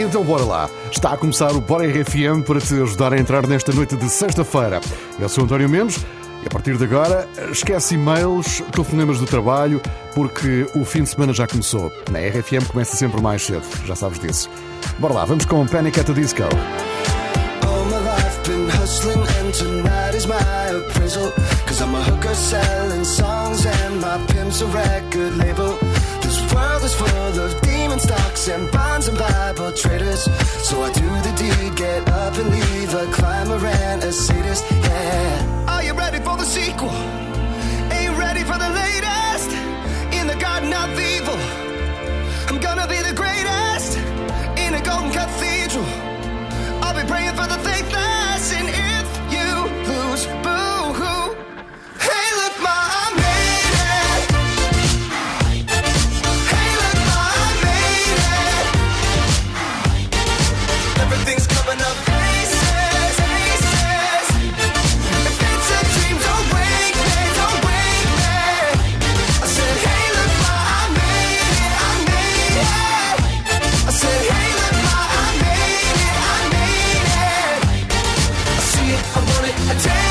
Então bora lá. Está a começar o Bora RFM para te ajudar a entrar nesta noite de sexta-feira. Eu sou António Mendes e a partir de agora esquece e-mails, telefonemas do trabalho, porque o fim de semana já começou. Na RFM começa sempre mais cedo, já sabes disso. Bora lá, vamos com Panic at the Disco. hustling and tonight is my appraisal Cause I'm a hooker selling songs and my pimp's a record label world is full of demon stocks and bonds and Bible traders. So I do the deed, get up and leave a climber and a sadist. Yeah. Are you ready for the sequel? Ain't you ready for the latest? In the garden of evil, I'm gonna be the greatest in a golden cathedral. I'll be praying for the faithless and. I take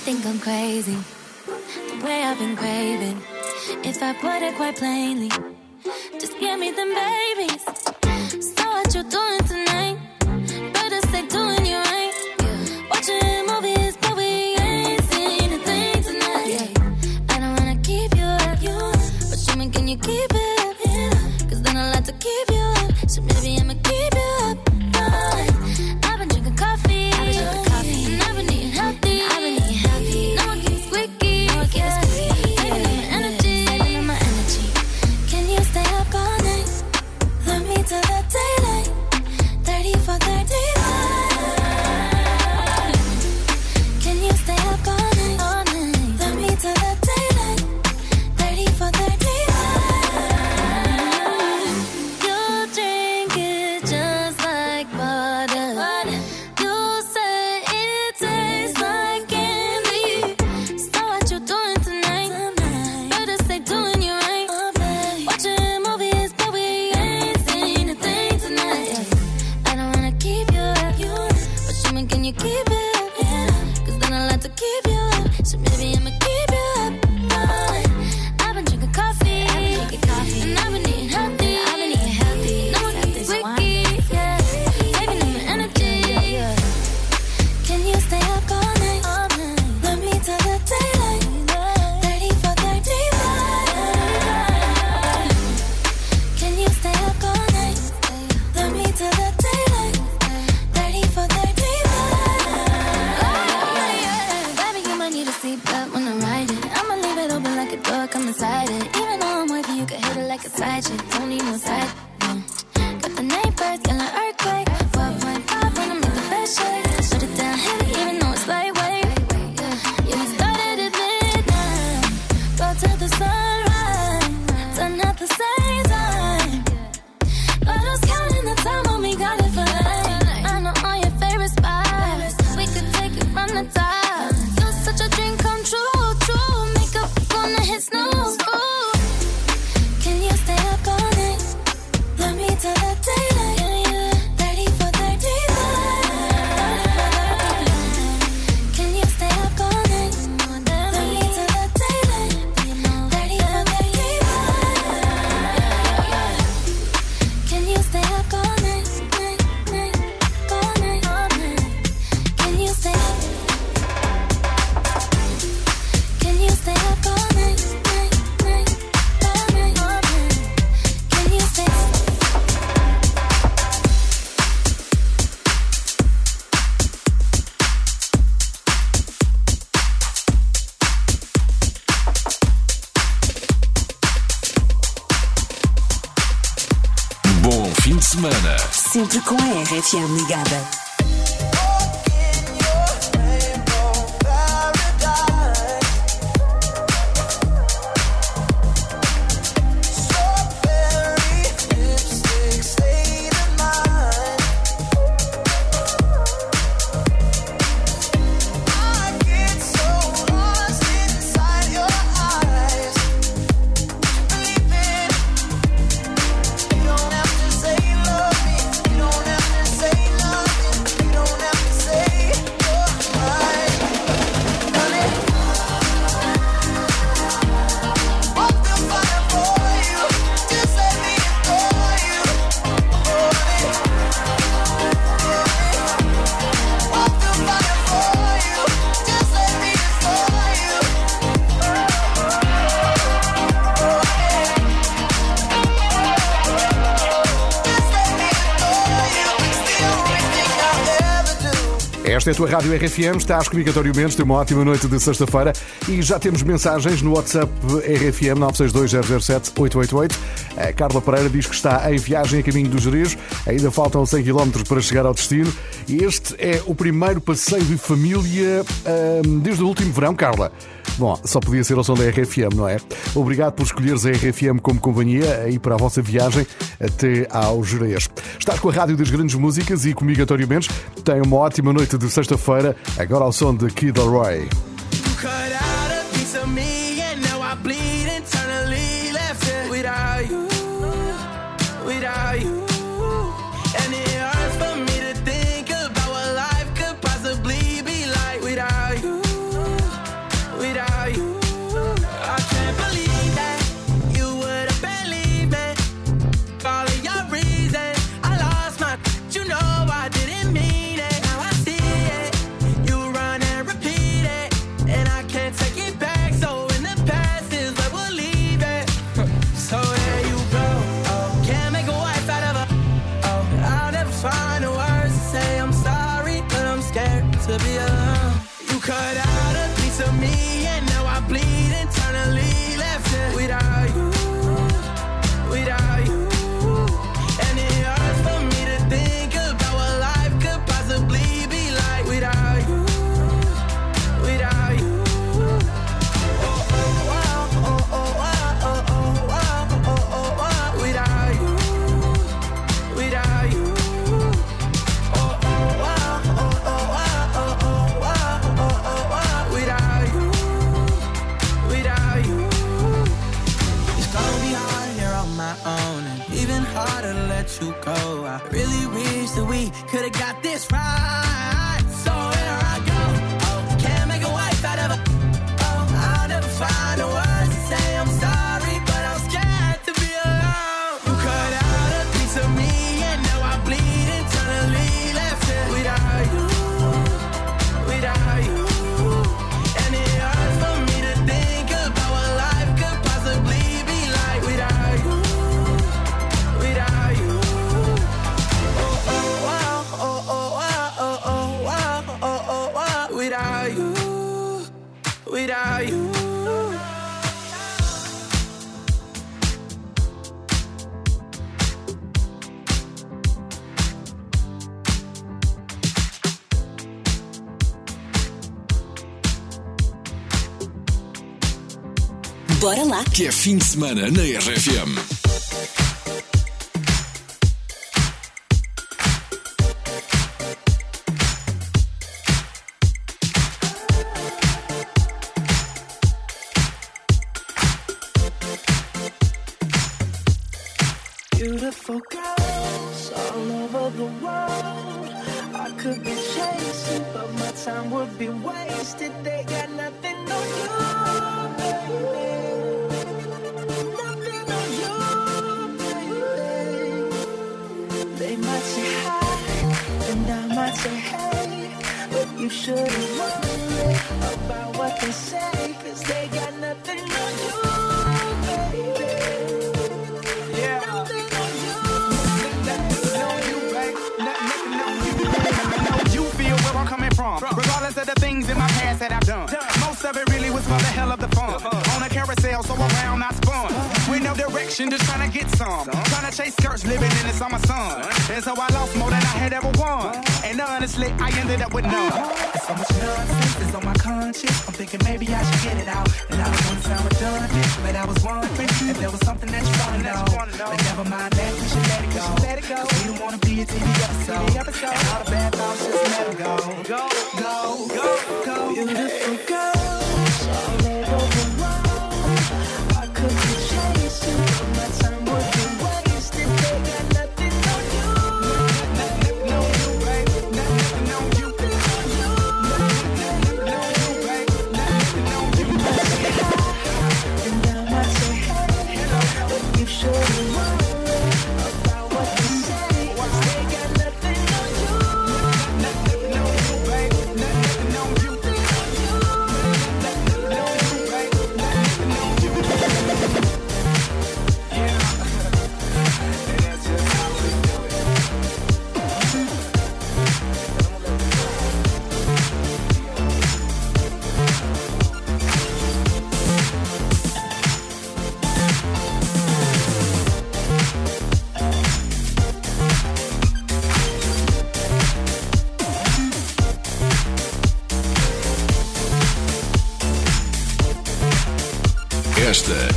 think I'm crazy. The way I've been craving. If I put it quite plainly, just give me them babies. So what you doing? te amo ligada. Esta é a tua Rádio RFM, estás comigo, António Mendes, tem uma ótima noite de sexta-feira e já temos mensagens no WhatsApp RFM 962007888. A Carla Pereira diz que está em viagem a caminho do Jerez, ainda faltam 100 km para chegar ao destino. Este é o primeiro passeio de família hum, desde o último verão, Carla. Bom, só podia ser o som da RFM, não é? Obrigado por escolheres a RFM como companhia e para a vossa viagem até ao Jerez. Estás com a Rádio das Grandes Músicas e comigo, António Mendes. Tenha uma ótima noite de sexta-feira, agora ao som de Kid Leroy. to be a Could've got Bora lá! Que é fim de semana na RFM. of it really was for the hell of the fun. On a carousel, so around I spun. With no direction, just trying to get some. Trying to chase skirts, living in the summer sun. And so I lost more than I had ever won. And honestly, I ended up with none. So much nonsense is on my conscience. I'm thinking maybe I should get it out. And I don't want to sound redundant, but I was wondering if there was something that you wanted to know. But never mind that, we should let it go. Let it go. Cause we don't want to be a TV episode. TV episode. And all the bad thoughts, just let it go. Go, go, go, go. Beautiful girl.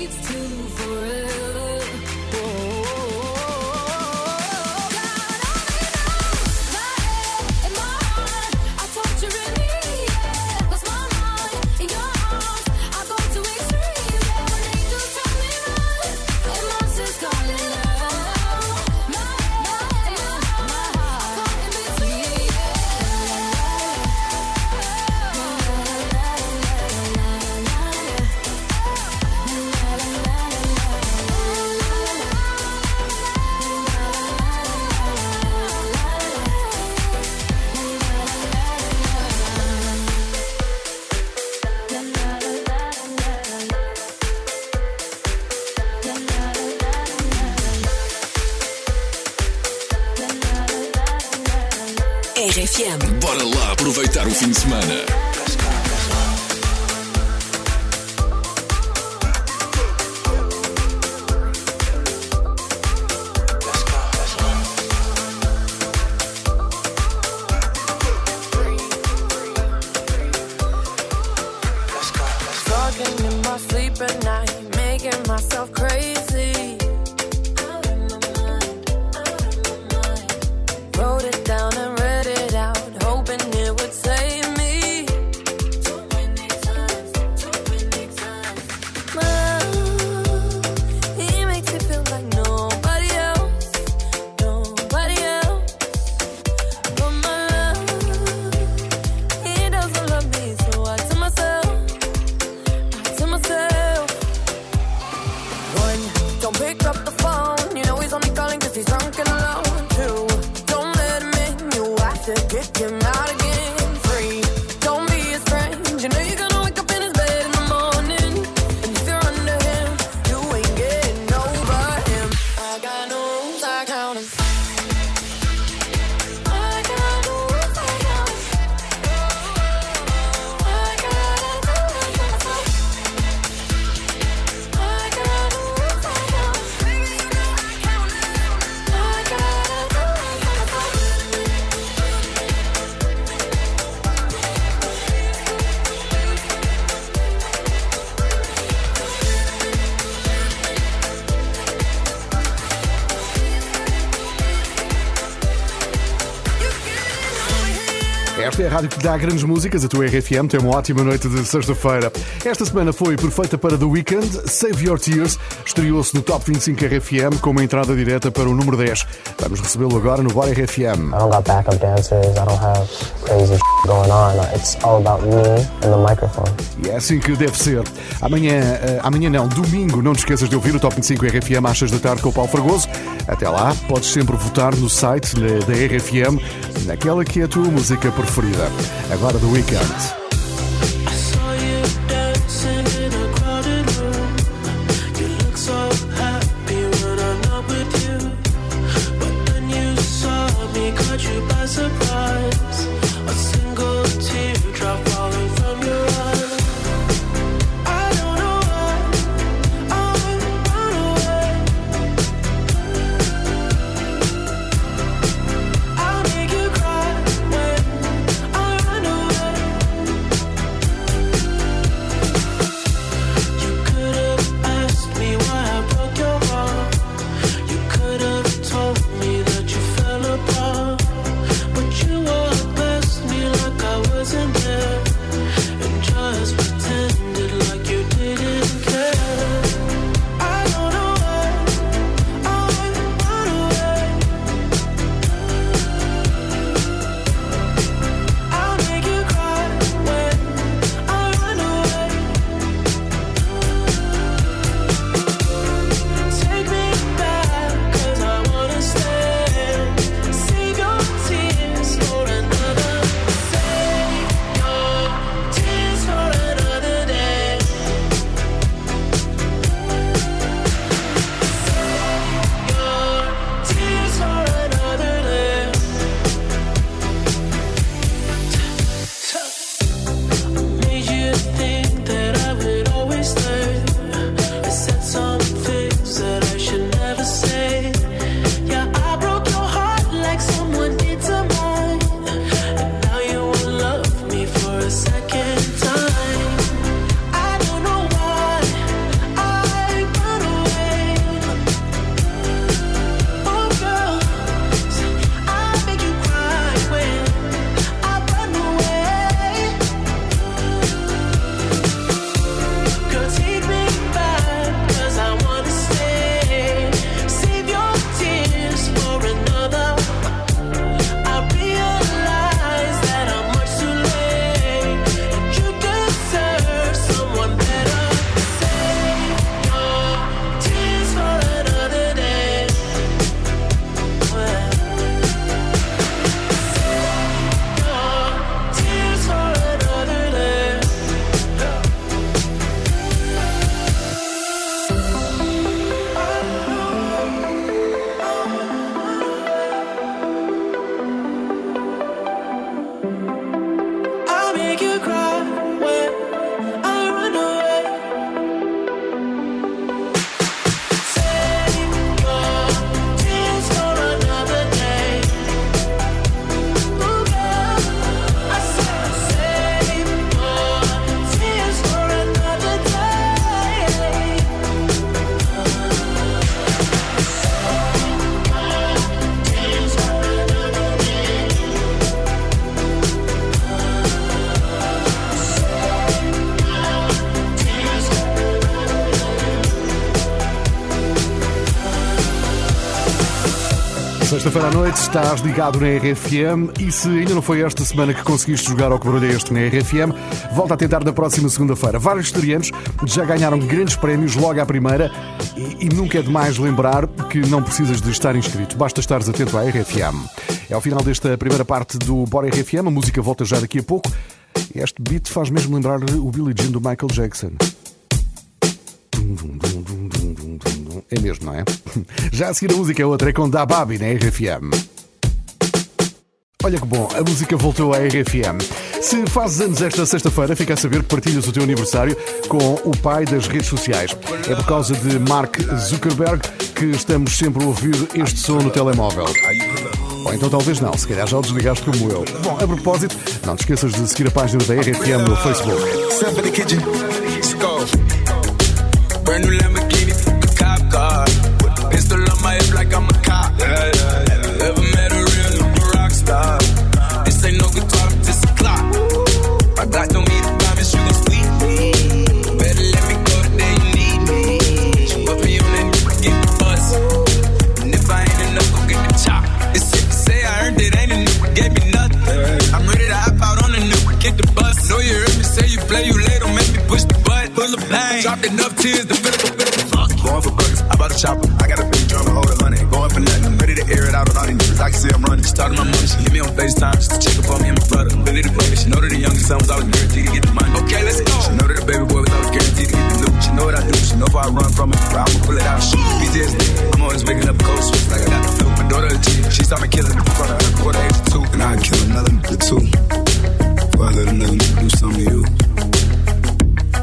leads to forever. Dance Rádio que dá grandes músicas, a tua RFM tem uma ótima noite de sexta-feira. Esta semana foi perfeita para The Weeknd, Save Your Tears, estreou-se no Top 25 RFM com uma entrada direta para o número 10. Vamos recebê-lo agora no Bora RFM. I don't got backup dancers. I don't have crazy going on. It's all about me and the microphone. E é assim que deve ser. Amanhã, eh, amanhã não, domingo, não te esqueças de ouvir o Top 25 RFM às 6 da tarde com o Paulo Fragoso. Até lá, podes sempre votar no site da RFM, naquela que é a tua música preferida. Agora do Weekend. Sexta-feira à noite estás ligado na RFM e se ainda não foi esta semana que conseguiste jogar ao que barulho é este na RFM, volta a tentar na próxima segunda-feira. Vários estreantes já ganharam grandes prémios logo à primeira e, e nunca é demais lembrar que não precisas de estar inscrito, basta estares atento à RFM. É ao final desta primeira parte do Bora RFM, a música volta já daqui a pouco. Este beat faz mesmo lembrar o Billie Jean do Michael Jackson. Dum, dum, dum. É mesmo, não é? Já a seguir a música é outra, é com Da Babi na RFM. Olha que bom, a música voltou à RFM. Se fazes anos esta sexta-feira, fica a saber que partilhas o teu aniversário com o pai das redes sociais. É por causa de Mark Zuckerberg que estamos sempre a ouvir este som no telemóvel. Ou então talvez não, se calhar já o desligaste como eu. Bom, a propósito, não te esqueças de seguir a página da RFM no Facebook. play you later, make me push the button. Full of pain. Dropped enough tears to feel it, feel Fuck. Going for buckets, I bought a chopper. I got a big drum and hold of hundred. Going for nothing, I'm ready to air it out on any news. I can see I'm running. starting my money, she hit me on FaceTime just to check up on me and my brother. Really the baby, she know that the youngest son was always guaranteed to get the money. Okay, let's go. She know that the baby boy was always guaranteed to get the loot. She know what I do, she know if I run from it, I'ma pull it out. Shoot, PTSD. I'm always waking up cold sweats like I got the flu. My daughter a G, she saw me killing the quarter, quarter eight two, and I kill another nigga too. Why let a nigga do something to you?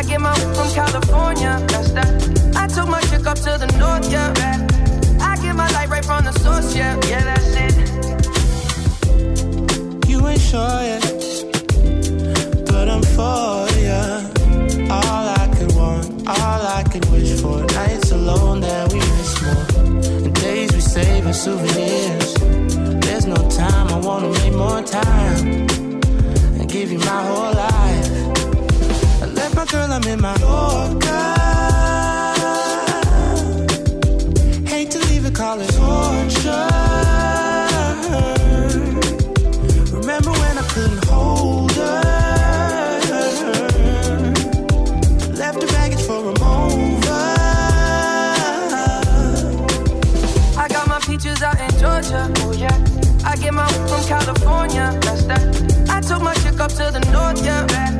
I get my from California. That's that. I took my chick up to the north. Yeah. I get my light right from the source. Yeah. Yeah, that's it. You ain't sure yet, but I'm for ya. All I could want, all I could wish for. Nights alone that we miss more, and days we save as souvenirs. There's no time, I wanna make more time and give you my whole life. Girl, I'm in my Yorker. Hate to leave it, call it torture. Remember when I couldn't hold her? Left the baggage for a mover. I got my peaches out in Georgia. Oh yeah. I get my from California. That's that. I took my chick up to the north. Yeah.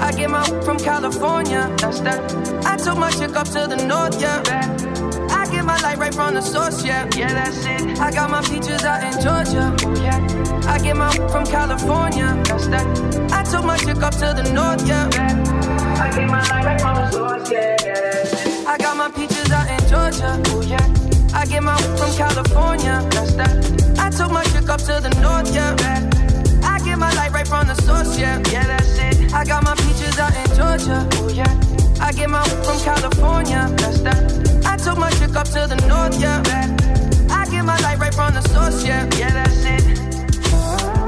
I get my from California. That's that. I took my chick up to the north. Yeah. I get my light right from the source. Yeah. Yeah, that's it. I got my peaches out in Georgia. Oh yeah. I get my from California. That's that. I took my chick up to the north. Yeah. I get my light right from the source. Yeah. yeah that's it. I got my peaches out in Georgia. Oh yeah. I get my from California. That's that. I took my chick up to the north. Yeah. I get my light right from the source, yeah, yeah, that's it. I got my peaches out in Georgia, oh yeah. I get my from California, that's that. I took my chick up to the north, yeah. I get my light right from the source, yeah, yeah, that's it.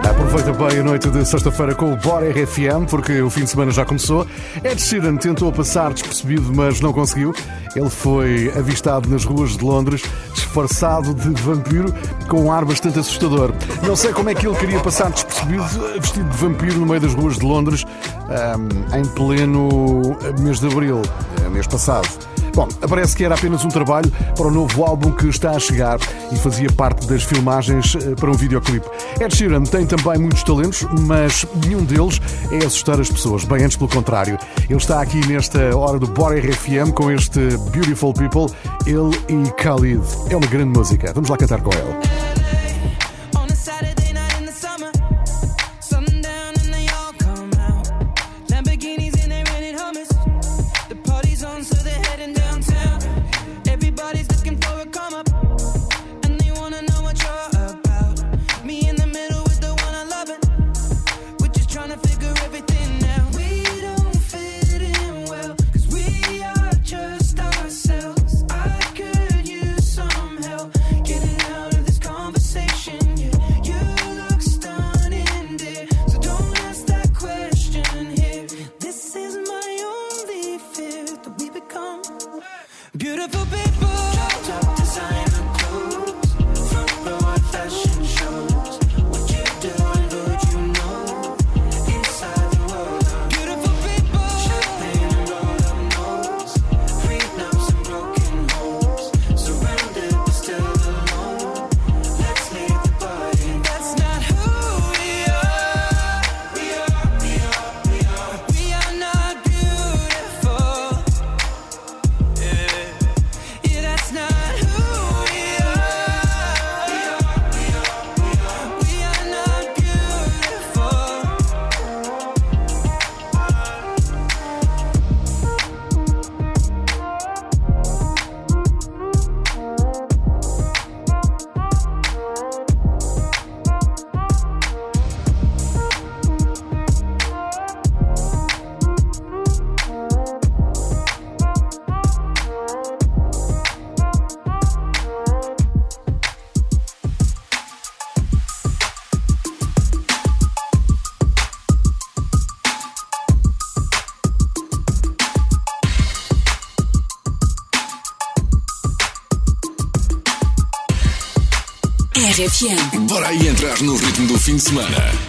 Aproveita bem a noite de sexta-feira com o Bora RFM, porque o fim de semana já começou. Ed Sheeran tentou passar despercebido, mas não conseguiu. Ele foi avistado nas ruas de Londres, disfarçado de vampiro, com um ar bastante assustador. Não sei como é que ele queria passar despercebido, vestido de vampiro, no meio das ruas de Londres, ahm, em pleno mês de abril, eh, mês passado. Bom, parece que era apenas um trabalho para o novo álbum que está a chegar e fazia parte das filmagens eh, para um videoclipe. Ed Sheeran tem também muitos talentos, mas nenhum deles é assustar as pessoas, bem antes pelo contrário. Ele está aqui nesta hora do Bora RFM com este Beautiful People, ele e Khalid. É uma grande música. Vamos lá cantar com ele. Bora aí entrar no ritmo do fim de semana.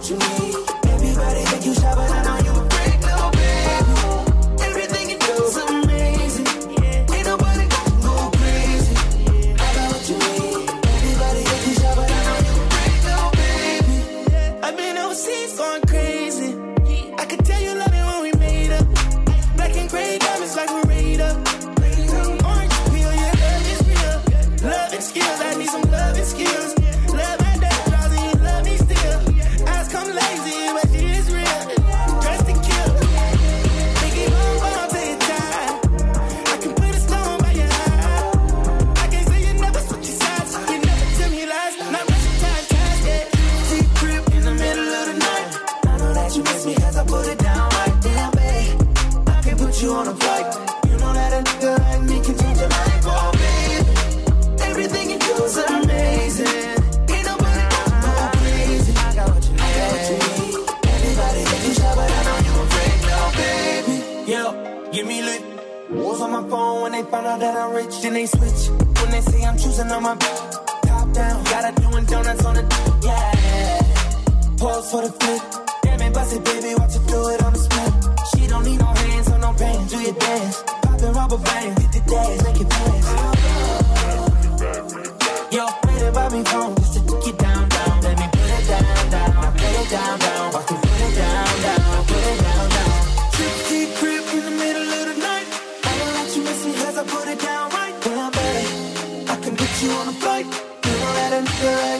what you need. it dance. Pop the rubber band, hit the dance, make it dance. Yo, play it by me phone, just to take it down, down. Let me put it down, down, put it down, down. Fucking put it down, down, put it down, down. Trip, crib in the middle of the night. I don't let you miss me cause I put it down right. Damn, baby, I can get you on a flight. You don't let a nigga like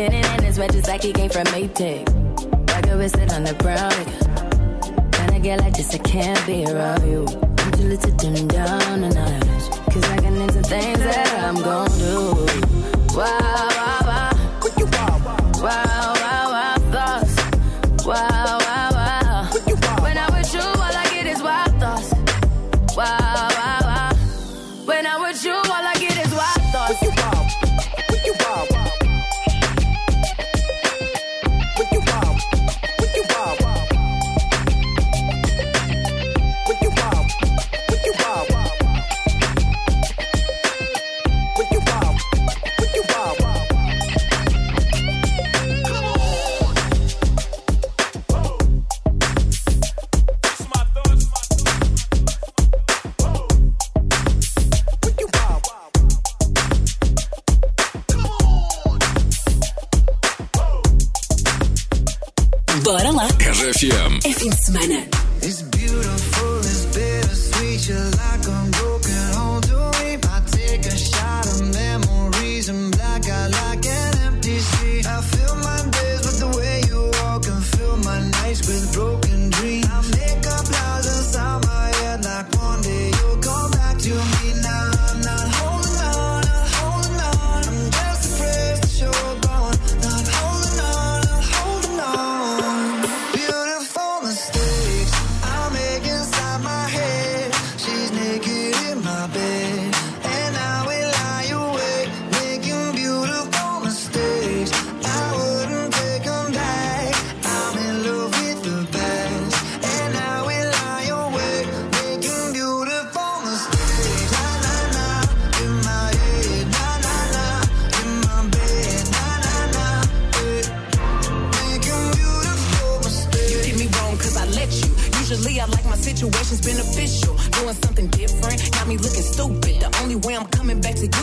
Standing in his wedges like he came from Maytag. Like a whistle on the brown. Like, when I get like this, I can't be around you. I'm too little to dim down a notch. Cause I got into things that I'm gonna do. Wow, wow, wow. Wow.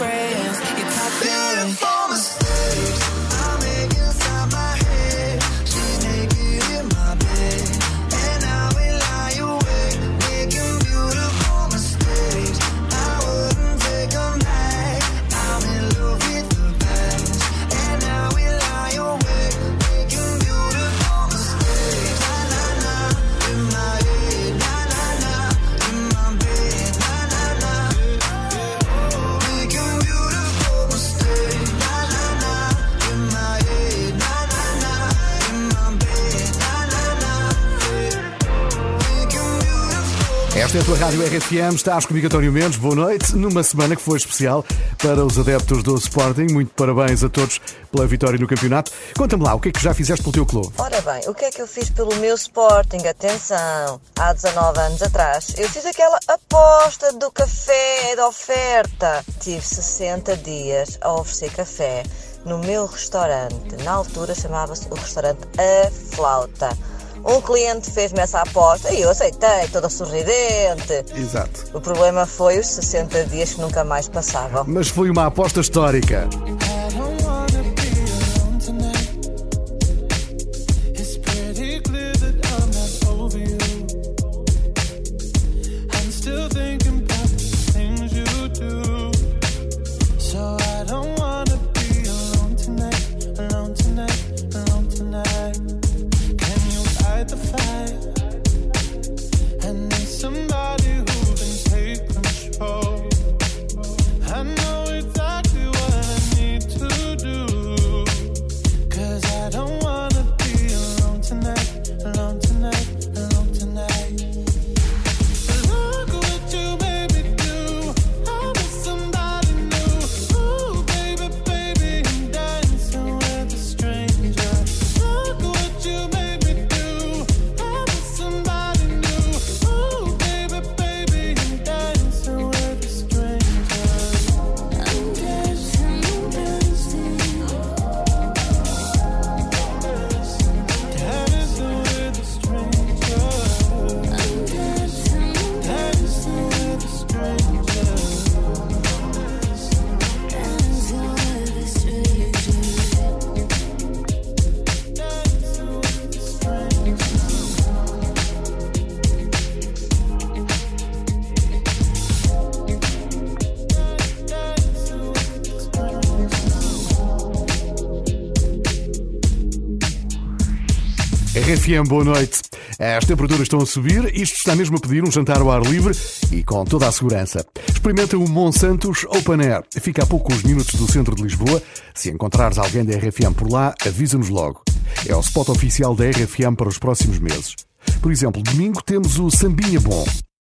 afraid. Esta é a tua Rádio RFM, estás comigo António Mendes, boa noite, numa semana que foi especial para os adeptos do Sporting, muito parabéns a todos pela vitória no campeonato. Conta-me lá, o que é que já fizeste pelo teu clube? Ora bem, o que é que eu fiz pelo meu Sporting? Atenção, há 19 anos atrás, eu fiz aquela aposta do café de oferta. Tive 60 dias a oferecer café no meu restaurante. Na altura chamava-se o restaurante A Flauta. Um cliente fez-me essa aposta e eu aceitei, toda sorridente. Exato. O problema foi os 60 dias que nunca mais passavam. Mas foi uma aposta histórica. RFM, boa noite. As temperaturas estão a subir, isto está mesmo a pedir um jantar ao ar livre e com toda a segurança. Experimenta o Monsantos Open Air. Fica a poucos minutos do centro de Lisboa. Se encontrares alguém da RFM por lá, avisa-nos logo. É o spot oficial da RFM para os próximos meses. Por exemplo, domingo temos o Sambinha Bom.